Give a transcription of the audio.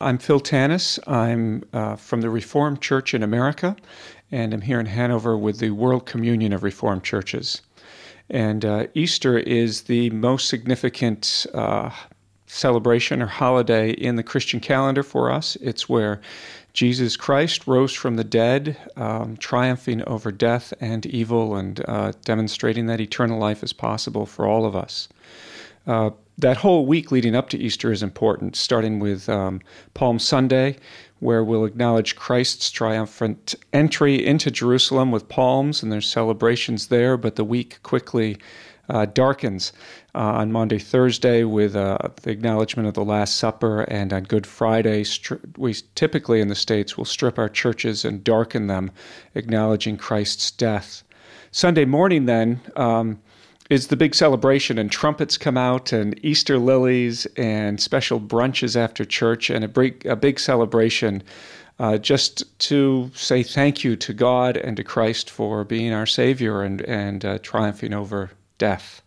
I'm Phil Tanis. I'm uh, from the Reformed Church in America, and I'm here in Hanover with the World Communion of Reformed Churches. And uh, Easter is the most significant uh, celebration or holiday in the Christian calendar for us. It's where Jesus Christ rose from the dead, um, triumphing over death and evil and uh, demonstrating that eternal life is possible for all of us. Uh, that whole week leading up to Easter is important, starting with um, Palm Sunday, where we'll acknowledge Christ's triumphant entry into Jerusalem with palms, and there's celebrations there, but the week quickly uh, darkens uh, on Maundy, Thursday with uh, the acknowledgement of the Last Supper, and on Good Friday, stri- we typically in the States will strip our churches and darken them, acknowledging Christ's death. Sunday morning, then, um, is the big celebration, and trumpets come out, and Easter lilies, and special brunches after church, and a big, a big celebration. Uh, just to say thank you to God and to Christ for being our Savior and, and uh, triumphing over death.